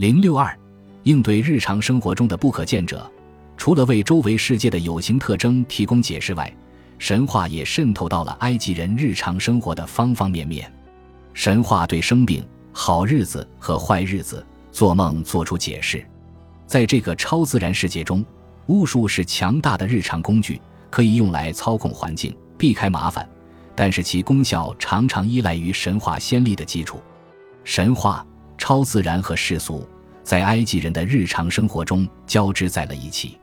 零六二，应对日常生活中的不可见者，除了为周围世界的有形特征提供解释外，神话也渗透到了埃及人日常生活的方方面面。神话对生病、好日子和坏日子、做梦做出解释。在这个超自然世界中，巫术是强大的日常工具，可以用来操控环境、避开麻烦，但是其功效常常依赖于神话先例的基础。神话、超自然和世俗在埃及人的日常生活中交织在了一起。